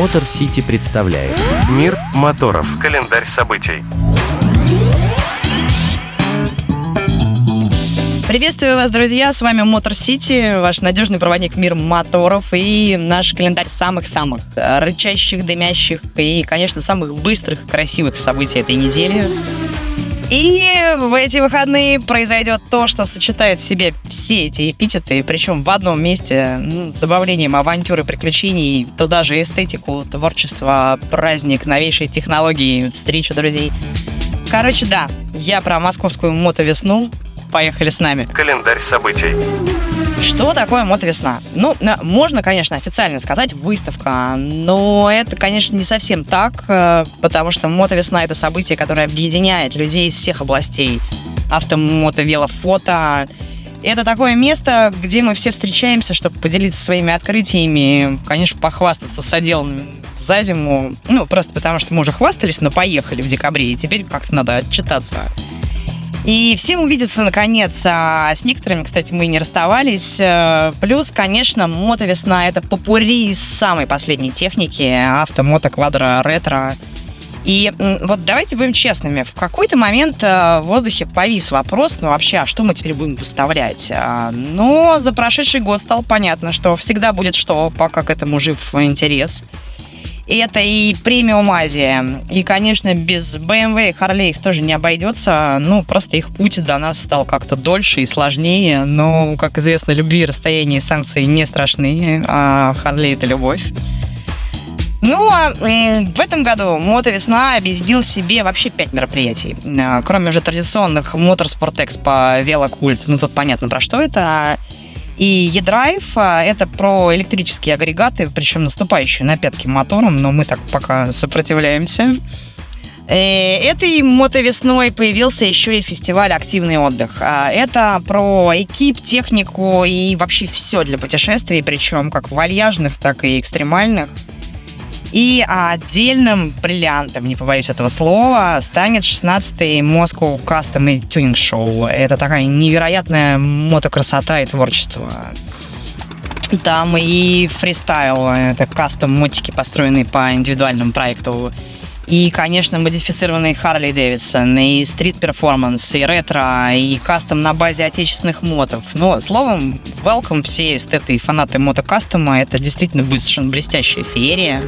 Мотор Сити представляет Мир моторов. Календарь событий. Приветствую вас, друзья! С вами Мотор Сити, ваш надежный проводник мир моторов и наш календарь самых-самых рычащих, дымящих и, конечно, самых быстрых, красивых событий этой недели. И в эти выходные произойдет то, что сочетает в себе все эти эпитеты, причем в одном месте, ну, с добавлением авантюры, приключений, туда же эстетику, творчество, праздник, новейшие технологии, встречу друзей. Короче, да, я про московскую мотовесну. Поехали с нами. Календарь событий. Что такое мотовесна? Ну, на- можно, конечно, официально сказать выставка, но это, конечно, не совсем так, э, потому что мотовесна — это событие, которое объединяет людей из всех областей. Авто, мото, вело, фото. Это такое место, где мы все встречаемся, чтобы поделиться своими открытиями, конечно, похвастаться соделанным за зиму. Ну, просто потому что мы уже хвастались, но поехали в декабре, и теперь как-то надо отчитаться. И всем увидеться наконец. А с некоторыми, кстати, мы не расставались. Э, Плюс, конечно, мотовесна это попури из самой последней техники. Авто, мото, квадро, ретро. И вот давайте будем честными. В какой-то момент э, в воздухе повис вопрос, ну вообще, а что мы теперь будем выставлять? А, Но за прошедший год стало понятно, что всегда будет что, пока к этому жив интерес. Это и премиум Азия. И, конечно, без BMW и Harley их тоже не обойдется. Ну, просто их путь до нас стал как-то дольше и сложнее. Но, как известно, любви, расстояния и санкции не страшны. А Harley — это любовь. Ну, а м, в этом году Мотовесна объединил в себе вообще пять мероприятий. А, Кроме уже традиционных Моторспорт Экспо, Велокульт, ну тут понятно про что это. И E-Drive а, это про электрические агрегаты, причем наступающие на пятки мотором, но мы так пока сопротивляемся. Э, Этой мотовесной появился еще и фестиваль «Активный отдых». А, Это про экип, технику и вообще все для путешествий, причем как вальяжных, так и экстремальных. И отдельным бриллиантом, не побоюсь этого слова, станет 16-й Moscow Custom Tuning Show. Это такая невероятная мотокрасота и творчество. Там и фристайл, это кастом мотики, построенные по индивидуальному проекту. И, конечно, модифицированный Харли Дэвидсон, и стрит перформанс, и ретро, и кастом на базе отечественных мотов. Но, словом, welcome все эстеты и фанаты мотокастома. Это действительно будет совершенно блестящая феерия.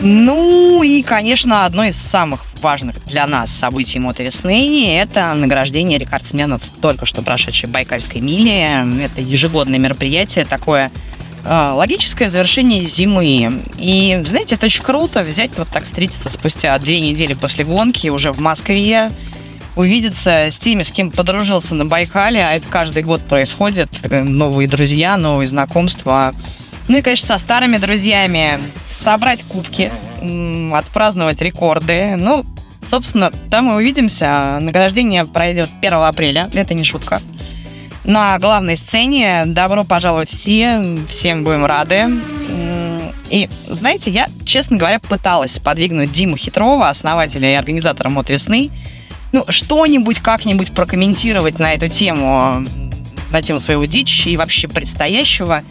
Ну и, конечно, одно из самых важных для нас событий мотовесны – это награждение рекордсменов только что прошедшей Байкальской мили. Это ежегодное мероприятие, такое э, логическое завершение зимы. И, знаете, это очень круто взять вот так встретиться спустя две недели после гонки уже в Москве, увидеться с теми, с кем подружился на Байкале, а это каждый год происходит. Э, Новые друзья, новые знакомства. Ну и, конечно, со старыми друзьями собрать кубки, отпраздновать рекорды. Ну, собственно, там мы увидимся. Награждение пройдет 1 апреля, это не шутка. На главной сцене добро пожаловать все, всем будем рады. И, знаете, я, честно говоря, пыталась подвигнуть Диму Хитрова, основателя и организатора «Мод весны», ну, что-нибудь как-нибудь прокомментировать на эту тему, на тему своего детища и вообще предстоящего.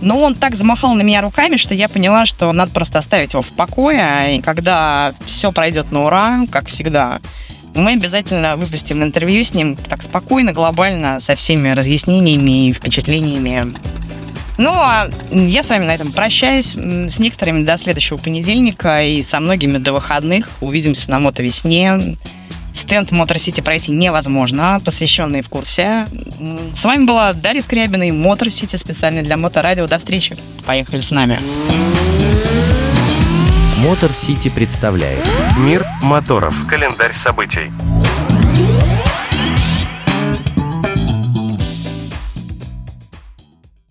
Но он так замахал на меня руками, что я поняла, что надо просто оставить его в покое. И когда все пройдет на ура, как всегда, мы обязательно выпустим интервью с ним так спокойно, глобально, со всеми разъяснениями и впечатлениями. Ну, а я с вами на этом прощаюсь. С некоторыми до следующего понедельника и со многими до выходных. Увидимся на мотовесне. Стенд Мотор Сити пройти невозможно, посвященный в курсе. С вами была Дарья Скрябина и Мотор Сити специально для Моторадио. До встречи. Поехали с нами. Мотор Сити представляет Мир моторов. Календарь событий.